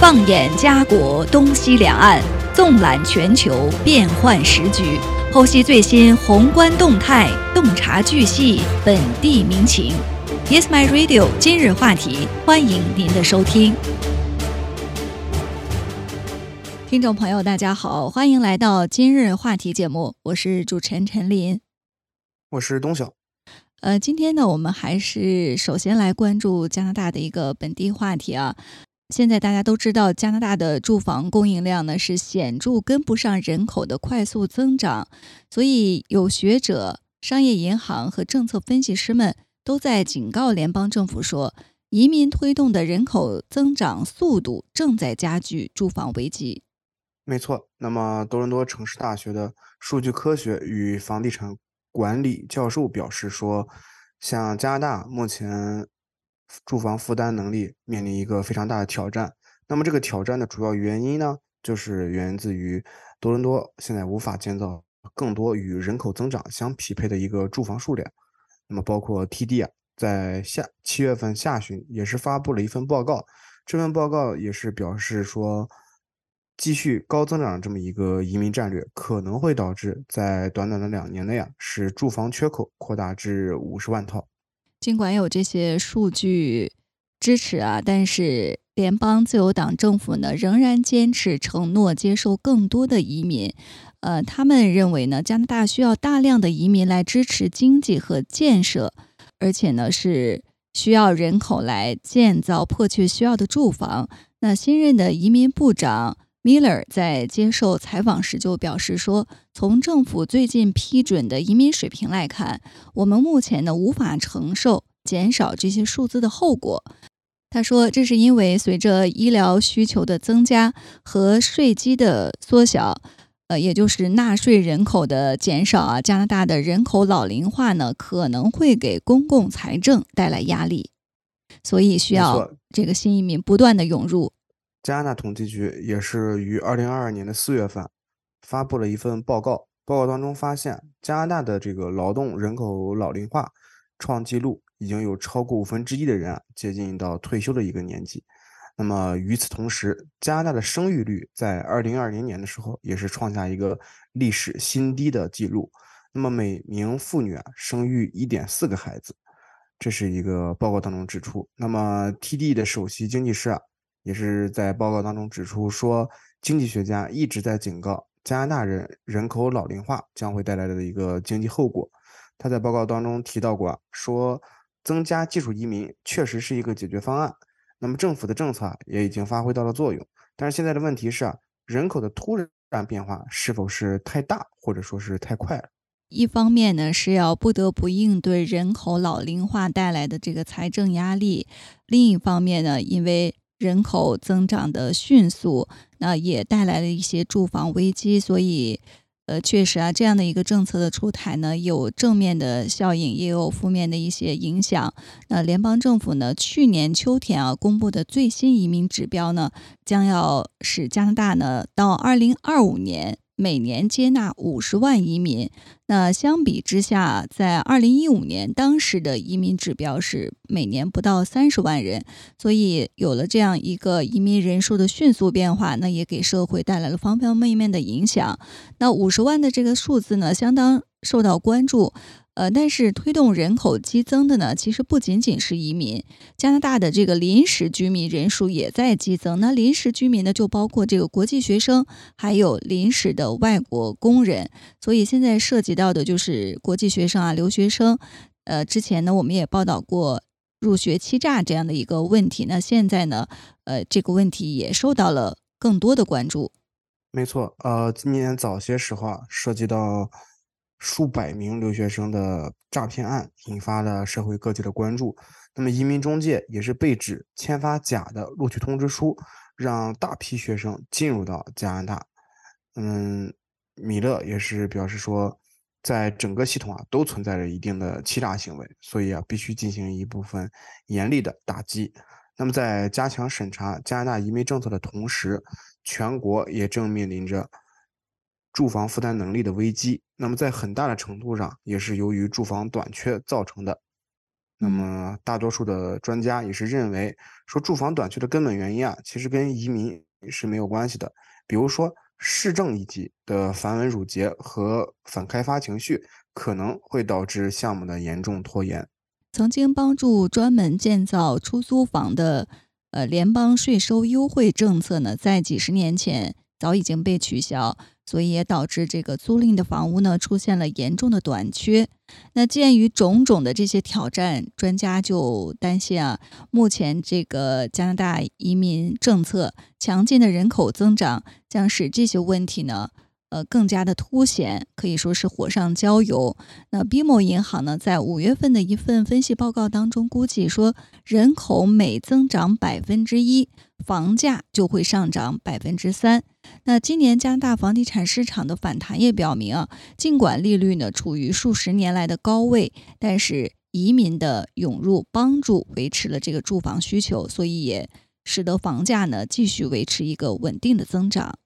放眼家国东西两岸，纵览全球变幻时局，剖析最新宏观动态，洞察巨细本地民情。Yes, my radio。今日话题，欢迎您的收听。听众朋友，大家好，欢迎来到今日话题节目，我是主持人陈琳，我是东晓。呃，今天呢，我们还是首先来关注加拿大的一个本地话题啊。现在大家都知道，加拿大的住房供应量呢是显著跟不上人口的快速增长，所以有学者、商业银行和政策分析师们都在警告联邦政府说，移民推动的人口增长速度正在加剧住房危机。没错，那么多伦多城市大学的数据科学与房地产管理教授表示说，像加拿大目前。住房负担能力面临一个非常大的挑战。那么，这个挑战的主要原因呢，就是源自于多伦多现在无法建造更多与人口增长相匹配的一个住房数量。那么，包括 TD 啊，在下七月份下旬也是发布了一份报告，这份报告也是表示说，继续高增长这么一个移民战略可能会导致在短短的两年内啊，使住房缺口扩大至五十万套。尽管有这些数据支持啊，但是联邦自由党政府呢仍然坚持承诺接受更多的移民。呃，他们认为呢，加拿大需要大量的移民来支持经济和建设，而且呢是需要人口来建造迫切需要的住房。那新任的移民部长。Miller 在接受采访时就表示说：“从政府最近批准的移民水平来看，我们目前呢无法承受减少这些数字的后果。”他说：“这是因为随着医疗需求的增加和税基的缩小，呃，也就是纳税人口的减少啊，加拿大的人口老龄化呢可能会给公共财政带来压力，所以需要这个新移民不断的涌入。”加拿大统计局也是于二零二二年的四月份发布了一份报告，报告当中发现，加拿大的这个劳动人口老龄化创纪录，已经有超过五分之一的人啊接近到退休的一个年纪。那么与此同时，加拿大的生育率在二零二零年的时候也是创下一个历史新低的记录。那么每名妇女啊生育一点四个孩子，这是一个报告当中指出。那么 TD 的首席经济师啊。也是在报告当中指出说，经济学家一直在警告加拿大人人口老龄化将会带来的一个经济后果。他在报告当中提到过，说增加技术移民确实是一个解决方案。那么政府的政策也已经发挥到了作用。但是现在的问题是啊，人口的突然变化是否是太大，或者说是太快了？一方面呢是要不得不应对人口老龄化带来的这个财政压力，另一方面呢，因为人口增长的迅速，那也带来了一些住房危机，所以，呃，确实啊，这样的一个政策的出台呢，有正面的效应，也有负面的一些影响。那联邦政府呢，去年秋天啊公布的最新移民指标呢，将要使加拿大呢到二零二五年。每年接纳五十万移民，那相比之下，在二零一五年当时的移民指标是每年不到三十万人，所以有了这样一个移民人数的迅速变化，那也给社会带来了方方面面的影响。那五十万的这个数字呢，相当受到关注。呃，但是推动人口激增的呢，其实不仅仅是移民，加拿大的这个临时居民人数也在激增。那临时居民呢，就包括这个国际学生，还有临时的外国工人。所以现在涉及到的就是国际学生啊，留学生。呃，之前呢，我们也报道过入学欺诈这样的一个问题。那现在呢，呃，这个问题也受到了更多的关注。没错，呃，今年早些时候啊，涉及到。数百名留学生的诈骗案引发了社会各界的关注。那么，移民中介也是被指签发假的录取通知书，让大批学生进入到加拿大。嗯，米勒也是表示说，在整个系统啊都存在着一定的欺诈行为，所以啊必须进行一部分严厉的打击。那么，在加强审查加拿大移民政策的同时，全国也正面临着。住房负担能力的危机，那么在很大的程度上也是由于住房短缺造成的。那么大多数的专家也是认为，说住房短缺的根本原因啊，其实跟移民是没有关系的。比如说市政一级的繁文缛节和反开发情绪，可能会导致项目的严重拖延。曾经帮助专门建造出租房的，呃，联邦税收优惠政策呢，在几十年前早已经被取消。所以也导致这个租赁的房屋呢出现了严重的短缺。那鉴于种种的这些挑战，专家就担心啊，目前这个加拿大移民政策强劲的人口增长，将使这些问题呢。呃，更加的凸显，可以说是火上浇油。那 BMO 银行呢，在五月份的一份分析报告当中，估计说，人口每增长百分之一，房价就会上涨百分之三。那今年加拿大房地产市场的反弹也表明啊，尽管利率呢处于数十年来的高位，但是移民的涌入帮助维持了这个住房需求，所以也使得房价呢继续维持一个稳定的增长。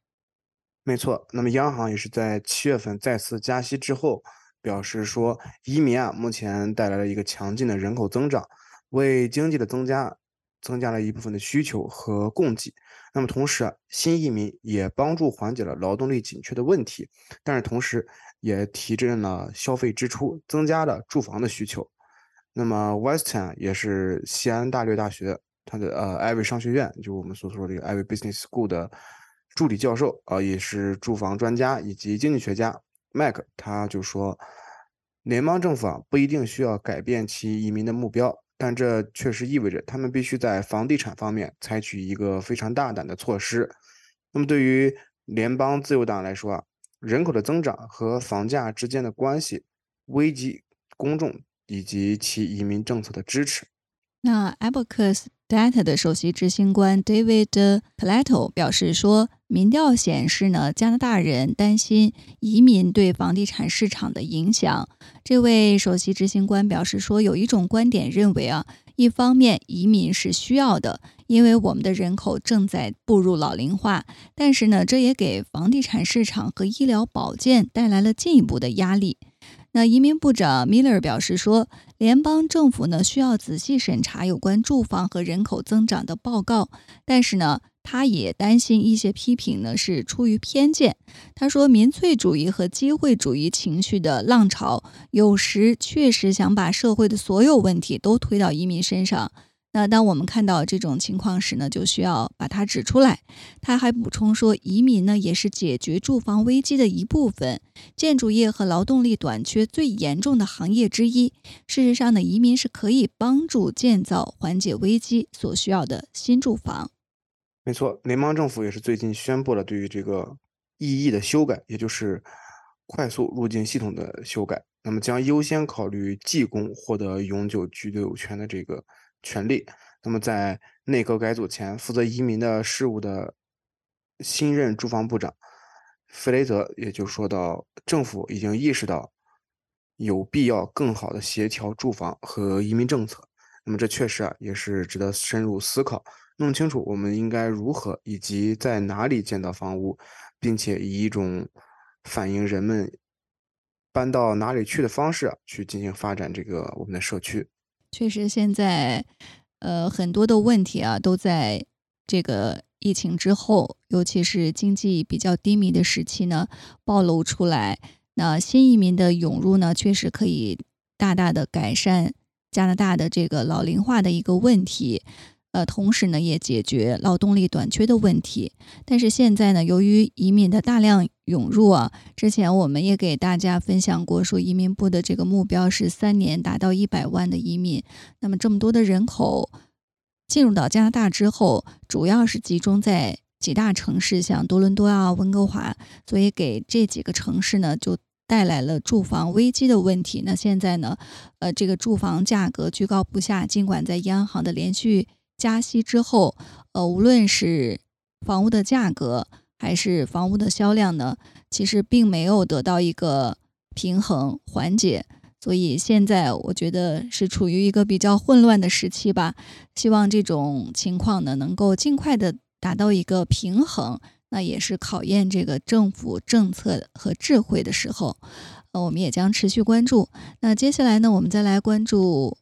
没错，那么央行也是在七月份再次加息之后，表示说，移民啊，目前带来了一个强劲的人口增长，为经济的增加增加了一部分的需求和供给。那么同时啊，新移民也帮助缓解了劳动力紧缺的问题，但是同时也提振了消费支出，增加了住房的需求。那么 Western 也是西安大略大学它的呃艾维商学院，就我们所说的这个艾维 Business School 的。助理教授啊，也是住房专家以及经济学家麦克，他就说，联邦政府啊不一定需要改变其移民的目标，但这确实意味着他们必须在房地产方面采取一个非常大胆的措施。那么对于联邦自由党来说啊，人口的增长和房价之间的关系危及公众以及其移民政策的支持。那 Abacus Data 的首席执行官 David Plato 表示说，民调显示呢，加拿大人担心移民对房地产市场的影响。这位首席执行官表示说，有一种观点认为啊，一方面移民是需要的，因为我们的人口正在步入老龄化，但是呢，这也给房地产市场和医疗保健带来了进一步的压力。那移民部长 Miller 表示说，联邦政府呢需要仔细审查有关住房和人口增长的报告，但是呢，他也担心一些批评呢是出于偏见。他说，民粹主义和机会主义情绪的浪潮有时确实想把社会的所有问题都推到移民身上。那当我们看到这种情况时呢，就需要把它指出来。他还补充说，移民呢也是解决住房危机的一部分，建筑业和劳动力短缺最严重的行业之一。事实上呢，移民是可以帮助建造缓解危机所需要的新住房。没错，联邦政府也是最近宣布了对于这个 EE 的修改，也就是快速入境系统的修改。那么将优先考虑技工获得永久居留权的这个。权利。那么，在内阁改组前，负责移民的事务的新任住房部长弗雷泽也就说到，政府已经意识到有必要更好的协调住房和移民政策。那么，这确实啊，也是值得深入思考，弄清楚我们应该如何以及在哪里建造房屋，并且以一种反映人们搬到哪里去的方式去进行发展这个我们的社区。确实，现在，呃，很多的问题啊，都在这个疫情之后，尤其是经济比较低迷的时期呢，暴露出来。那新移民的涌入呢，确实可以大大的改善加拿大的这个老龄化的一个问题。呃，同时呢，也解决劳动力短缺的问题。但是现在呢，由于移民的大量涌入啊，之前我们也给大家分享过，说移民部的这个目标是三年达到一百万的移民。那么这么多的人口进入到加拿大之后，主要是集中在几大城市，像多伦多啊、温哥华，所以给这几个城市呢，就带来了住房危机的问题。那现在呢，呃，这个住房价格居高不下，尽管在央行的连续加息之后，呃，无论是房屋的价格还是房屋的销量呢，其实并没有得到一个平衡缓解，所以现在我觉得是处于一个比较混乱的时期吧。希望这种情况呢能够尽快的达到一个平衡，那也是考验这个政府政策和智慧的时候。呃，我们也将持续关注。那接下来呢，我们再来关注。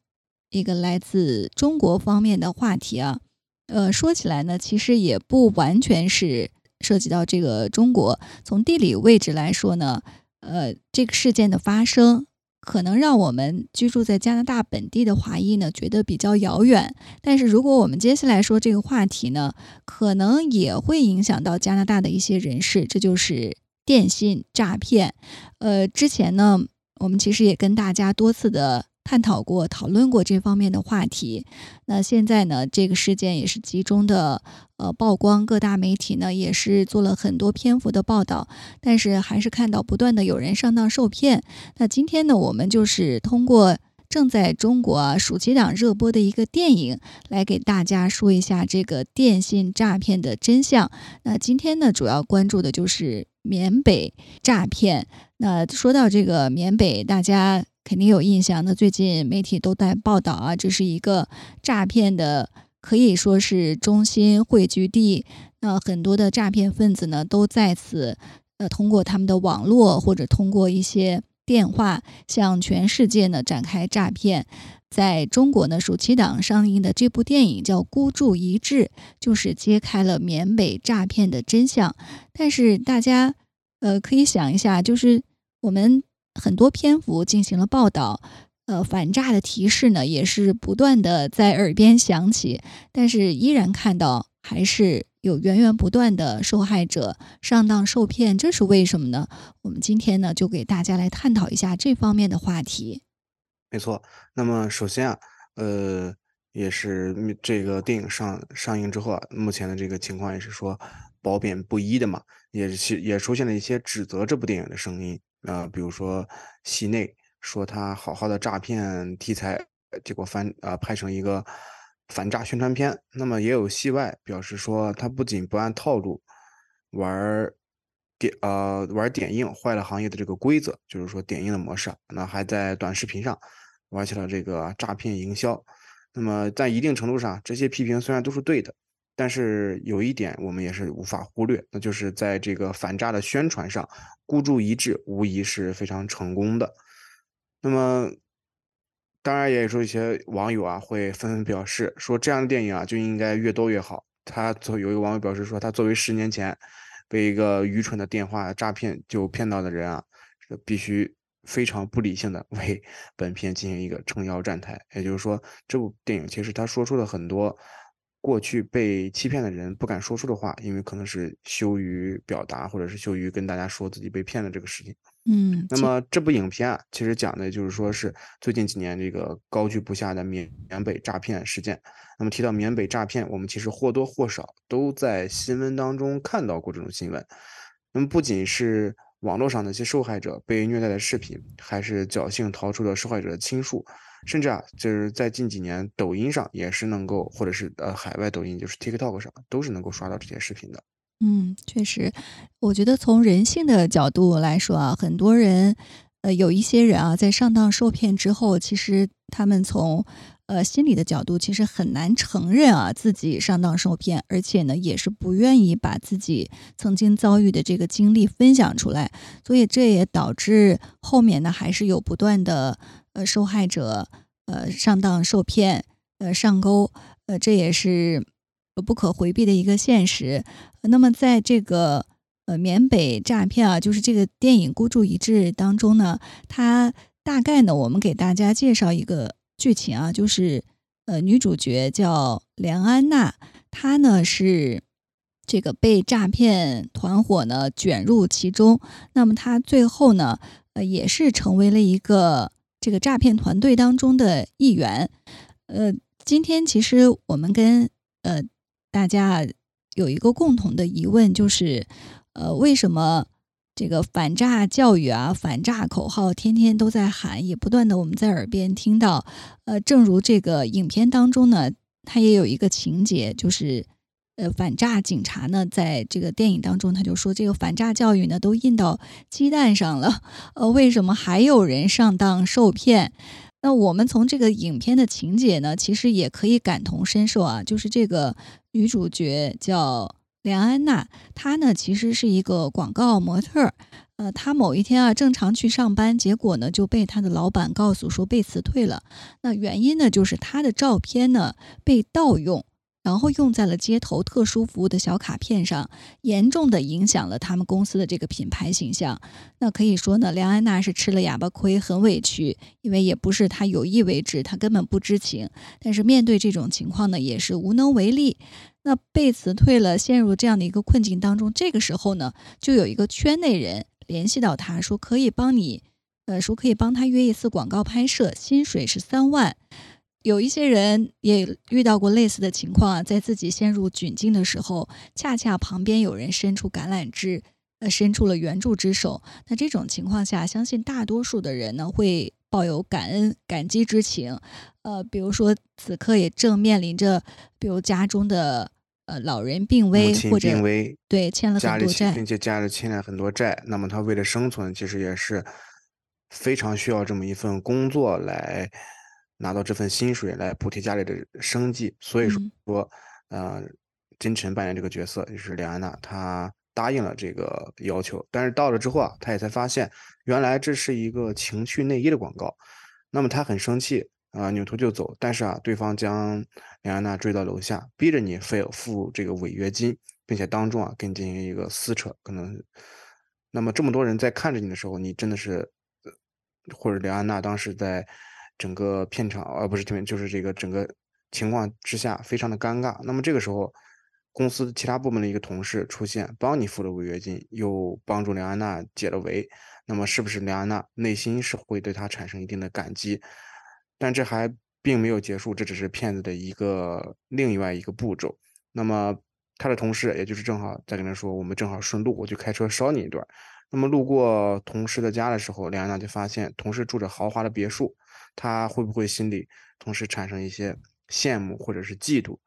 一个来自中国方面的话题啊。呃，说起来呢，其实也不完全是涉及到这个中国。从地理位置来说呢，呃，这个事件的发生。可能让我们居住在加拿大本地的华裔呢觉得比较遥远，但是如果我们接下来说这个话题呢，可能也会影响到加拿大的一些人士，这就是电信诈骗。呃，之前呢，我们其实也跟大家多次的。探讨过、讨论过这方面的话题。那现在呢，这个事件也是集中的呃曝光，各大媒体呢也是做了很多篇幅的报道。但是还是看到不断的有人上当受骗。那今天呢，我们就是通过正在中国暑期档热播的一个电影，来给大家说一下这个电信诈骗的真相。那今天呢，主要关注的就是缅北诈骗。那说到这个缅北，大家。肯定有印象，那最近媒体都在报道啊，这是一个诈骗的，可以说是中心汇聚地。那很多的诈骗分子呢，都在此，呃，通过他们的网络或者通过一些电话，向全世界呢展开诈骗。在中国呢，暑期档上映的这部电影叫《孤注一掷》，就是揭开了缅北诈骗的真相。但是大家，呃，可以想一下，就是我们。很多篇幅进行了报道，呃，反诈的提示呢也是不断的在耳边响起，但是依然看到还是有源源不断的受害者上当受骗，这是为什么呢？我们今天呢就给大家来探讨一下这方面的话题。没错，那么首先啊，呃，也是这个电影上上映之后啊，目前的这个情况也是说褒贬不一的嘛，也是也出现了一些指责这部电影的声音。呃，比如说戏内说他好好的诈骗题材，结果翻啊拍成一个反诈宣传片。那么也有戏外表示说，他不仅不按套路玩点呃玩点映，坏了行业的这个规则，就是说点映的模式，那还在短视频上玩起了这个诈骗营销。那么在一定程度上，这些批评虽然都是对的。但是有一点我们也是无法忽略，那就是在这个反诈的宣传上，孤注一掷无疑是非常成功的。那么，当然也有一些网友啊会纷纷表示说，这样的电影啊就应该越多越好。他作有一个网友表示说，他作为十年前被一个愚蠢的电话诈骗就骗到的人啊，必须非常不理性的 为本片进行一个撑腰站台。也就是说，这部电影其实他说出了很多。过去被欺骗的人不敢说出的话，因为可能是羞于表达，或者是羞于跟大家说自己被骗的这个事情。嗯，那么这部影片啊，其实讲的就是说是最近几年这个高居不下的缅缅北诈骗事件。那么提到缅北诈骗，我们其实或多或少都在新闻当中看到过这种新闻。那么不仅是网络上那些受害者被虐待的视频，还是侥幸逃出的受害者的亲属。甚至啊，就是在近几年，抖音上也是能够，或者是呃海外抖音，就是 TikTok 上都是能够刷到这些视频的。嗯，确实，我觉得从人性的角度来说啊，很多人，呃，有一些人啊，在上当受骗之后，其实他们从呃心理的角度，其实很难承认啊自己上当受骗，而且呢，也是不愿意把自己曾经遭遇的这个经历分享出来，所以这也导致后面呢，还是有不断的。呃，受害者呃上当受骗，呃上钩，呃这也是不可回避的一个现实。那么在这个呃缅北诈骗啊，就是这个电影《孤注一掷》当中呢，它大概呢，我们给大家介绍一个剧情啊，就是呃女主角叫梁安娜，她呢是这个被诈骗团伙呢卷入其中，那么她最后呢呃也是成为了一个。这个诈骗团队当中的一员，呃，今天其实我们跟呃大家有一个共同的疑问，就是呃为什么这个反诈教育啊、反诈口号天天都在喊，也不断的我们在耳边听到。呃，正如这个影片当中呢，它也有一个情节，就是。呃，反诈警察呢，在这个电影当中，他就说这个反诈教育呢都印到鸡蛋上了。呃，为什么还有人上当受骗？那我们从这个影片的情节呢，其实也可以感同身受啊。就是这个女主角叫梁安娜，她呢其实是一个广告模特。呃，他某一天啊正常去上班，结果呢就被他的老板告诉说被辞退了。那原因呢就是他的照片呢被盗用。然后用在了街头特殊服务的小卡片上，严重的影响了他们公司的这个品牌形象。那可以说呢，梁安娜是吃了哑巴亏，很委屈，因为也不是她有意为之，她根本不知情。但是面对这种情况呢，也是无能为力。那被辞退了，陷入这样的一个困境当中。这个时候呢，就有一个圈内人联系到他说，可以帮你，呃，说可以帮他约一次广告拍摄，薪水是三万。有一些人也遇到过类似的情况啊，在自己陷入窘境的时候，恰恰旁边有人伸出橄榄枝，呃，伸出了援助之手。那这种情况下，相信大多数的人呢会抱有感恩、感激之情。呃，比如说此刻也正面临着，比如家中的呃老人病危，或者病危，对欠了很多债，并且家里欠了很多债，那么他为了生存，其实也是非常需要这么一份工作来。拿到这份薪水来补贴家里的生计，所以说，呃，金晨扮演这个角色就是梁安娜，她答应了这个要求，但是到了之后啊，她也才发现原来这是一个情趣内衣的广告，那么她很生气啊，扭头就走，但是啊，对方将梁安娜追到楼下，逼着你付付这个违约金，并且当众啊跟你进行一个撕扯，可能，那么这么多人在看着你的时候，你真的是，或者梁安娜当时在。整个片场，而不是这边，就是这个整个情况之下，非常的尴尬。那么这个时候，公司其他部门的一个同事出现，帮你付了违约金，又帮助梁安娜解了围。那么是不是梁安娜内心是会对他产生一定的感激？但这还并没有结束，这只是骗子的一个另外一个步骤。那么他的同事，也就是正好在跟他说，我们正好顺路，我就开车捎你一段。那么路过同事的家的时候，梁安娜就发现同事住着豪华的别墅。他会不会心里同时产生一些羡慕或者是嫉妒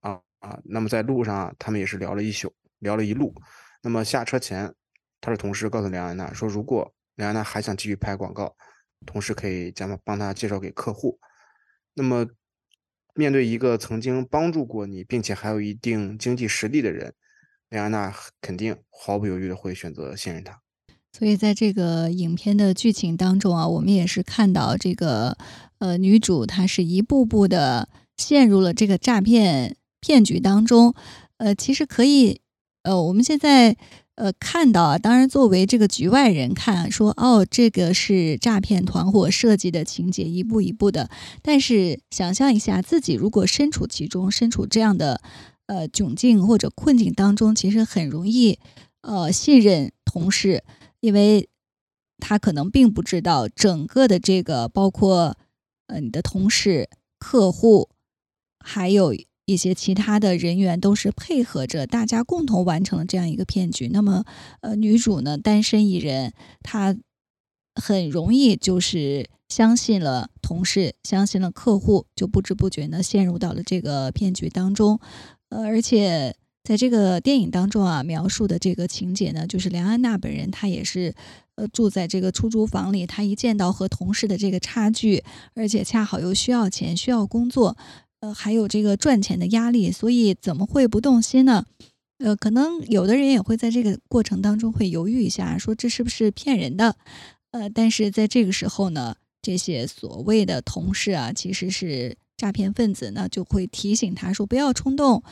啊啊？那么在路上啊，他们也是聊了一宿，聊了一路。那么下车前，他的同事告诉梁安娜说，如果梁安娜还想继续拍广告，同事可以将帮他介绍给客户。那么面对一个曾经帮助过你，并且还有一定经济实力的人，梁安娜肯定毫不犹豫的会选择信任他。所以，在这个影片的剧情当中啊，我们也是看到这个呃女主她是一步步的陷入了这个诈骗骗局当中。呃，其实可以呃，我们现在呃看到啊，当然作为这个局外人看，说哦，这个是诈骗团伙设计的情节，一步一步的。但是想象一下，自己如果身处其中，身处这样的呃窘境或者困境当中，其实很容易呃信任同事。因为他可能并不知道整个的这个，包括呃你的同事、客户，还有一些其他的人员，都是配合着大家共同完成了这样一个骗局。那么，呃，女主呢，单身一人，她很容易就是相信了同事，相信了客户，就不知不觉呢陷入到了这个骗局当中，呃，而且。在这个电影当中啊，描述的这个情节呢，就是梁安娜本人，她也是，呃，住在这个出租房里。她一见到和同事的这个差距，而且恰好又需要钱、需要工作，呃，还有这个赚钱的压力，所以怎么会不动心呢？呃，可能有的人也会在这个过程当中会犹豫一下，说这是不是骗人的？呃，但是在这个时候呢，这些所谓的同事啊，其实是诈骗分子呢，就会提醒他说不要冲动。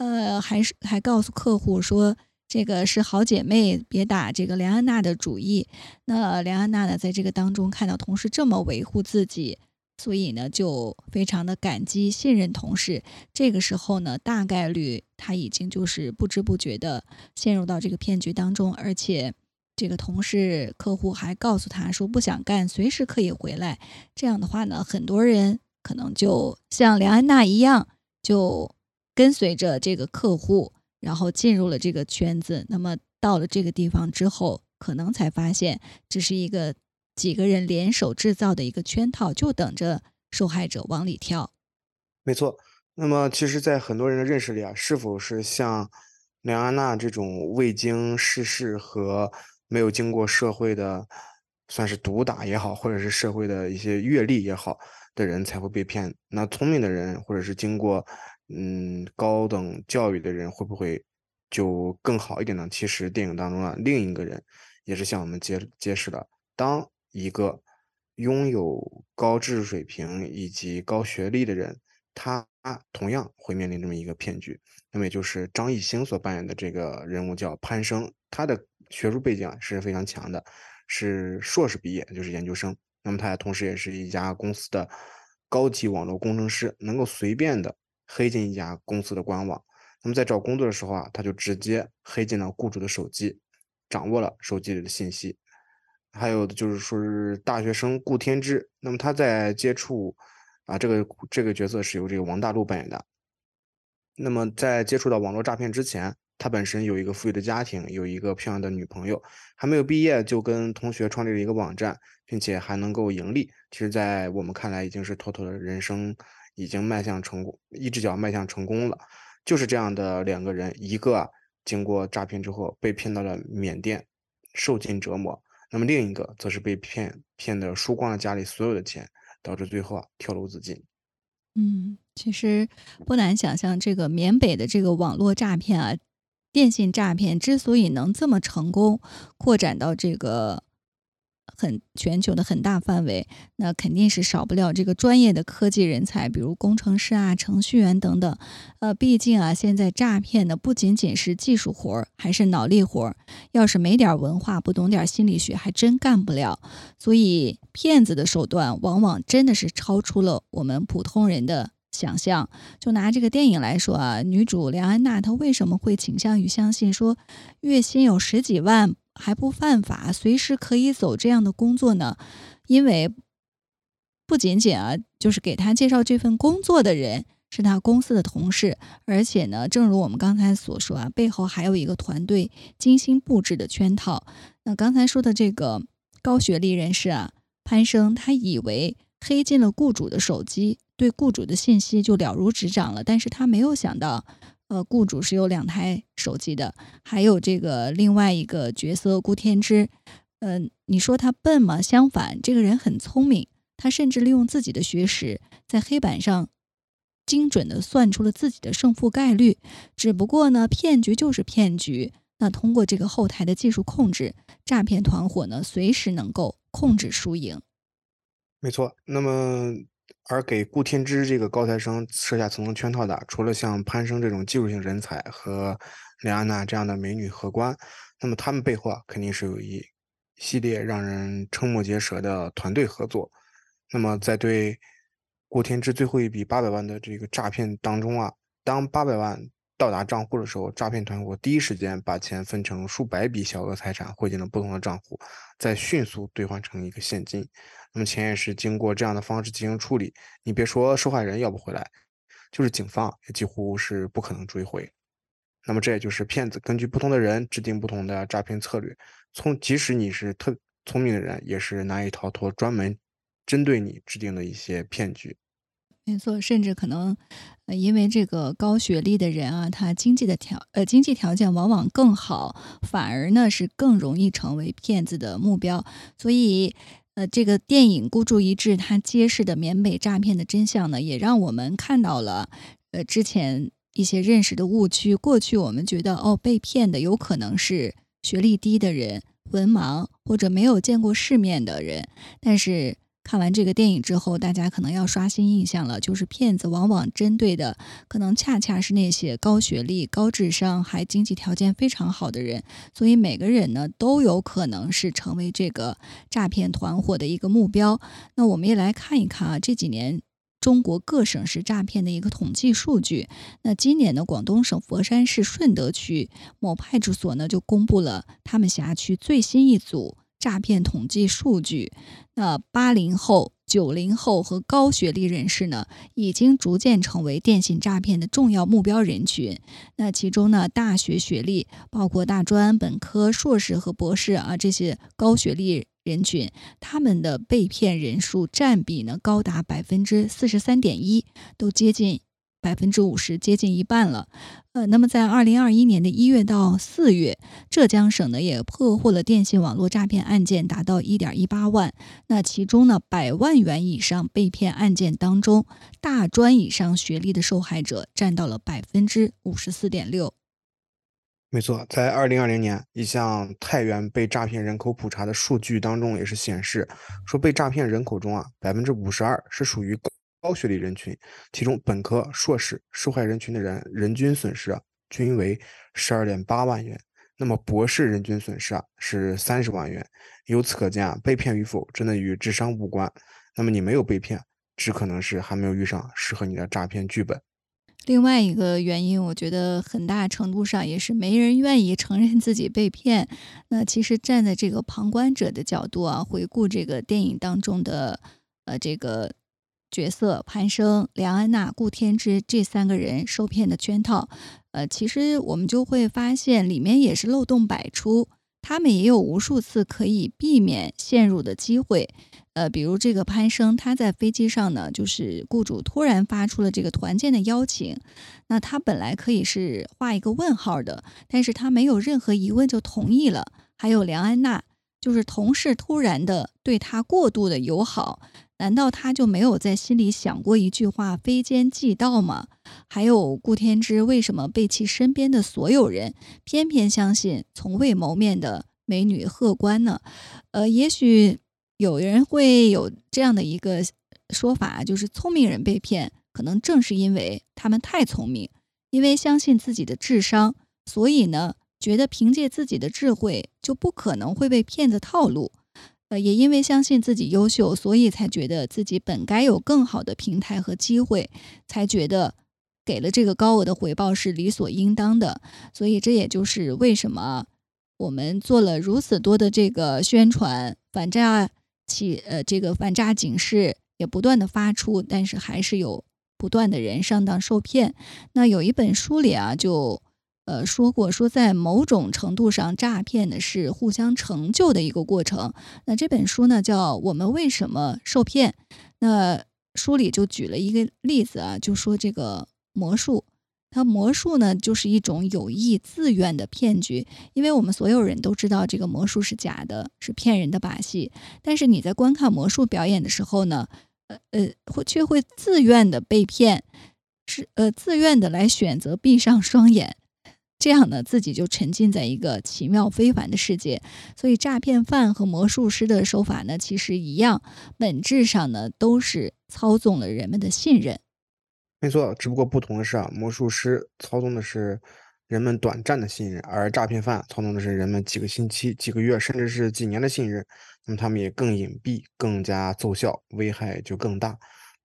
呃，还是还告诉客户说，这个是好姐妹，别打这个梁安娜的主意。那梁安娜呢，在这个当中看到同事这么维护自己，所以呢，就非常的感激、信任同事。这个时候呢，大概率他已经就是不知不觉的陷入到这个骗局当中，而且这个同事、客户还告诉他说不想干，随时可以回来。这样的话呢，很多人可能就像梁安娜一样，就。跟随着这个客户，然后进入了这个圈子。那么到了这个地方之后，可能才发现这是一个几个人联手制造的一个圈套，就等着受害者往里跳。没错。那么其实，在很多人的认识里啊，是否是像梁安娜这种未经世事和没有经过社会的，算是毒打也好，或者是社会的一些阅历也好的人才会被骗？那聪明的人，或者是经过。嗯，高等教育的人会不会就更好一点呢？其实电影当中啊，另一个人，也是向我们揭揭示了，当一个拥有高知识水平以及高学历的人，他同样会面临这么一个骗局。那么也就是张艺兴所扮演的这个人物叫潘生，他的学术背景是非常强的，是硕士毕业，就是研究生。那么他同时也是一家公司的高级网络工程师，能够随便的黑进一家公司的官网。那么在找工作的时候啊，他就直接黑进了雇主的手机，掌握了手机里的信息。还有的就是说是大学生顾天之，那么他在接触啊这个这个角色是由这个王大陆扮演的。那么在接触到网络诈骗之前，他本身有一个富裕的家庭，有一个漂亮的女朋友，还没有毕业就跟同学创立了一个网站，并且还能够盈利。其实，在我们看来，已经是妥妥的人生已经迈向成功，一只脚迈向成功了。就是这样的两个人，一个经过诈骗之后被骗到了缅甸，受尽折磨；那么另一个则是被骗骗的输光了家里所有的钱，导致最后啊跳楼自尽。嗯，其实不难想象，这个缅北的这个网络诈骗啊，电信诈骗之所以能这么成功，扩展到这个很全球的很大范围，那肯定是少不了这个专业的科技人才，比如工程师啊、程序员等等。呃，毕竟啊，现在诈骗的不仅仅是技术活儿，还是脑力活儿。要是没点文化，不懂点心理学，还真干不了。所以，骗子的手段往往真的是超出了我们普通人的想象。就拿这个电影来说啊，女主梁安娜她为什么会倾向于相信说月薪有十几万还不犯法，随时可以走这样的工作呢？因为不仅仅啊，就是给他介绍这份工作的人。是他公司的同事，而且呢，正如我们刚才所说啊，背后还有一个团队精心布置的圈套。那刚才说的这个高学历人士啊，潘生，他以为黑进了雇主的手机，对雇主的信息就了如指掌了。但是他没有想到，呃，雇主是有两台手机的，还有这个另外一个角色顾天之。嗯，你说他笨吗？相反，这个人很聪明，他甚至利用自己的学识，在黑板上。精准的算出了自己的胜负概率，只不过呢，骗局就是骗局。那通过这个后台的技术控制，诈骗团伙呢，随时能够控制输赢。没错。那么，而给顾天之这个高材生设下层层圈套的，除了像潘生这种技术性人才和梁安娜这样的美女荷官，那么他们背后啊，肯定是有一系列让人瞠目结舌的团队合作。那么在对。顾天之最后一笔八百万的这个诈骗当中啊，当八百万到达账户的时候，诈骗团伙第一时间把钱分成数百笔小额财产汇进了不同的账户，再迅速兑换成一个现金。那么钱也是经过这样的方式进行处理，你别说受害人要不回来，就是警方也几乎是不可能追回。那么这也就是骗子根据不同的人制定不同的诈骗策略，从即使你是特聪明的人，也是难以逃脱专门。针对你制定的一些骗局，没错，甚至可能，呃，因为这个高学历的人啊，他经济的条呃经济条件往往更好，反而呢是更容易成为骗子的目标。所以，呃，这个电影孤注一掷，它揭示的缅北诈骗的真相呢，也让我们看到了，呃，之前一些认识的误区。过去我们觉得，哦，被骗的有可能是学历低的人、文盲或者没有见过世面的人，但是。看完这个电影之后，大家可能要刷新印象了，就是骗子往往针对的可能恰恰是那些高学历、高智商还经济条件非常好的人，所以每个人呢都有可能是成为这个诈骗团伙的一个目标。那我们也来看一看啊，这几年中国各省市诈骗的一个统计数据。那今年呢广东省佛山市顺德区某派出所呢就公布了他们辖区最新一组。诈骗统计数据，那八零后、九零后和高学历人士呢，已经逐渐成为电信诈骗的重要目标人群。那其中呢，大学学历，包括大专、本科、硕士和博士啊，这些高学历人群，他们的被骗人数占比呢，高达百分之四十三点一，都接近。百分之五十，接近一半了。呃，那么在二零二一年的一月到四月，浙江省呢也破获了电信网络诈骗案件达到一点一八万。那其中呢，百万元以上被骗案件当中，大专以上学历的受害者占到了百分之五十四点六。没错，在二零二零年一项太原被诈骗人口普查的数据当中，也是显示说，被诈骗人口中啊，百分之五十二是属于高学历人群，其中本科、硕士受害人群的人人均损失啊，均为十二点八万元。那么博士人均损失啊是三十万元。由此可见啊，被骗与否真的与智商无关。那么你没有被骗，只可能是还没有遇上适合你的诈骗剧本。另外一个原因，我觉得很大程度上也是没人愿意承认自己被骗。那其实站在这个旁观者的角度啊，回顾这个电影当中的呃这个角色潘生、梁安娜、顾天之这三个人受骗的圈套，呃，其实我们就会发现里面也是漏洞百出，他们也有无数次可以避免陷入的机会。呃，比如这个潘生，他在飞机上呢，就是雇主突然发出了这个团建的邀请，那他本来可以是画一个问号的，但是他没有任何疑问就同意了。还有梁安娜，就是同事突然的对他过度的友好，难道他就没有在心里想过一句话“非奸即盗”吗？还有顾天之为什么被其身边的所有人偏偏相信从未谋面的美女贺官呢？呃，也许。有人会有这样的一个说法，就是聪明人被骗，可能正是因为他们太聪明，因为相信自己的智商，所以呢，觉得凭借自己的智慧就不可能会被骗子套路。呃，也因为相信自己优秀，所以才觉得自己本该有更好的平台和机会，才觉得给了这个高额的回报是理所应当的。所以这也就是为什么我们做了如此多的这个宣传反诈。其呃，这个反诈警示也不断的发出，但是还是有不断的人上当受骗。那有一本书里啊，就呃说过，说在某种程度上，诈骗呢是互相成就的一个过程。那这本书呢，叫《我们为什么受骗》。那书里就举了一个例子啊，就说这个魔术。它魔术呢，就是一种有意自愿的骗局，因为我们所有人都知道这个魔术是假的，是骗人的把戏。但是你在观看魔术表演的时候呢，呃呃，会却会自愿的被骗，是呃自愿的来选择闭上双眼，这样呢自己就沉浸在一个奇妙非凡的世界。所以诈骗犯和魔术师的手法呢，其实一样，本质上呢都是操纵了人们的信任。没错，只不过不同的是啊，魔术师操纵的是人们短暂的信任，而诈骗犯操纵的是人们几个星期、几个月，甚至是几年的信任。那么他们也更隐蔽、更加奏效，危害就更大。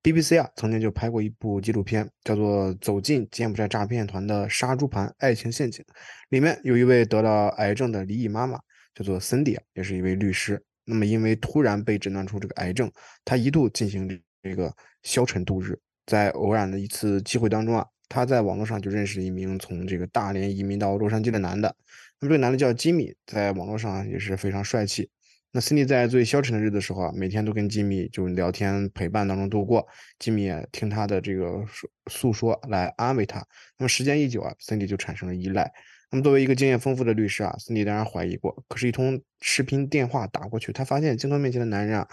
BBC 啊，曾经就拍过一部纪录片，叫做《走进柬埔寨诈骗团的杀猪盘爱情陷阱》，里面有一位得了癌症的离异妈妈，叫做 Cindy，也是一位律师。那么因为突然被诊断出这个癌症，她一度进行这个消沉度日。在偶然的一次机会当中啊，他在网络上就认识了一名从这个大连移民到洛杉矶的男的。那么这个男的叫吉米，在网络上也是非常帅气。那 Cindy 在最消沉的日子时候啊，每天都跟吉米就聊天陪伴当中度过。吉米也听他的这个诉诉说来安慰他。那么时间一久啊，Cindy 就产生了依赖。那么作为一个经验丰富的律师啊，Cindy 当然怀疑过。可是，一通视频电话打过去，他发现镜头面前的男人啊，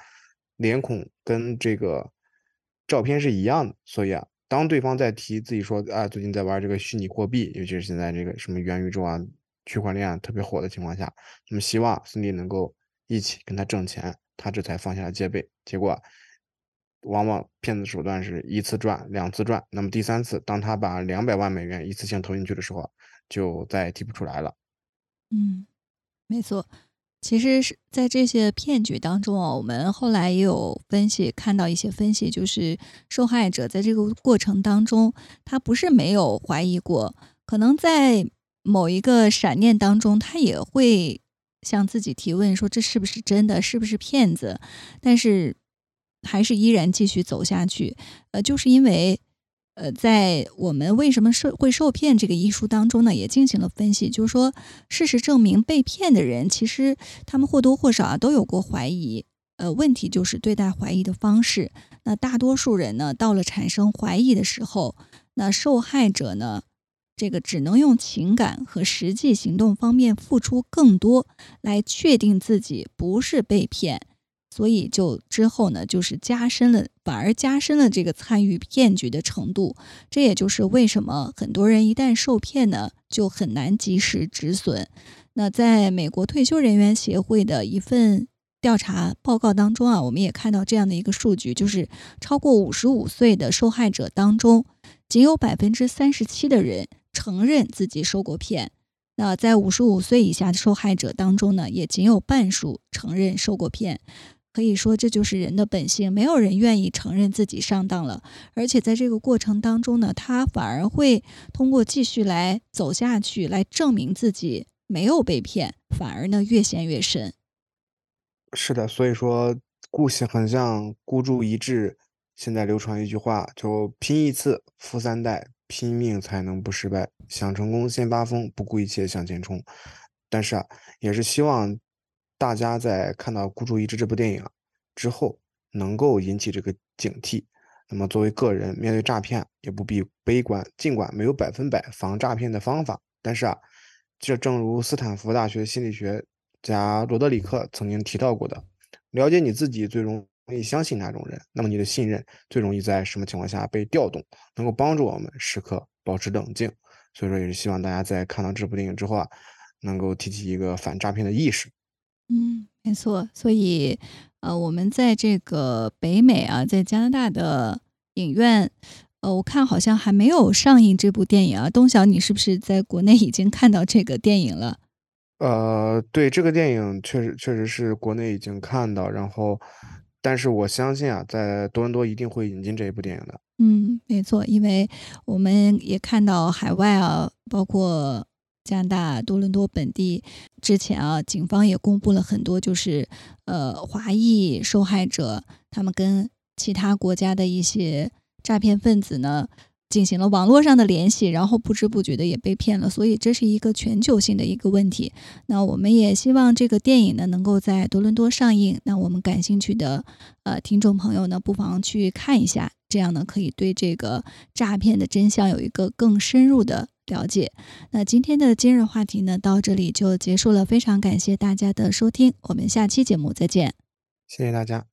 脸孔跟这个。照片是一样的，所以啊，当对方在提自己说啊，最近在玩这个虚拟货币，尤其是现在这个什么元宇宙啊、区块链啊特别火的情况下，那么希望孙俪能够一起跟他挣钱，他这才放下了戒备。结果，往往骗子手段是一次赚，两次赚，那么第三次，当他把两百万美元一次性投进去的时候，就再也提不出来了。嗯，没错。其实是在这些骗局当中啊，我们后来也有分析，看到一些分析，就是受害者在这个过程当中，他不是没有怀疑过，可能在某一个闪念当中，他也会向自己提问，说这是不是真的，是不是骗子？但是还是依然继续走下去，呃，就是因为。呃，在我们为什么受会受骗这个一书当中呢，也进行了分析，就是说，事实证明，被骗的人其实他们或多或少啊都有过怀疑，呃，问题就是对待怀疑的方式。那大多数人呢，到了产生怀疑的时候，那受害者呢，这个只能用情感和实际行动方面付出更多，来确定自己不是被骗。所以就之后呢，就是加深了，反而加深了这个参与骗局的程度。这也就是为什么很多人一旦受骗呢，就很难及时止损。那在美国退休人员协会的一份调查报告当中啊，我们也看到这样的一个数据，就是超过五十五岁的受害者当中，仅有百分之三十七的人承认自己受过骗。那在五十五岁以下的受害者当中呢，也仅有半数承认受过骗。可以说，这就是人的本性，没有人愿意承认自己上当了。而且在这个过程当中呢，他反而会通过继续来走下去，来证明自己没有被骗，反而呢越陷越深。是的，所以说故事很像孤注一掷。现在流传一句话，就拼一次富三代，拼命才能不失败。想成功先发疯，不顾一切向前冲。但是啊，也是希望。大家在看到《孤注一掷》这部电影之后，能够引起这个警惕。那么，作为个人面对诈骗，也不必悲观。尽管没有百分百防诈骗的方法，但是啊，这正如斯坦福大学心理学家罗德里克曾经提到过的：了解你自己最容易相信哪种人，那么你的信任最容易在什么情况下被调动，能够帮助我们时刻保持冷静。所以说，也是希望大家在看到这部电影之后啊，能够提起一个反诈骗的意识。嗯，没错。所以，呃，我们在这个北美啊，在加拿大的影院，呃，我看好像还没有上映这部电影啊。东晓，你是不是在国内已经看到这个电影了？呃，对，这个电影确实确实是国内已经看到，然后，但是我相信啊，在多伦多一定会引进这一部电影的。嗯，没错，因为我们也看到海外啊，包括。加拿大多伦多本地之前啊，警方也公布了很多，就是呃华裔受害者，他们跟其他国家的一些诈骗分子呢进行了网络上的联系，然后不知不觉的也被骗了。所以这是一个全球性的一个问题。那我们也希望这个电影呢能够在多伦多上映。那我们感兴趣的呃听众朋友呢，不妨去看一下，这样呢可以对这个诈骗的真相有一个更深入的。了解，那今天的今日话题呢，到这里就结束了。非常感谢大家的收听，我们下期节目再见。谢谢大家。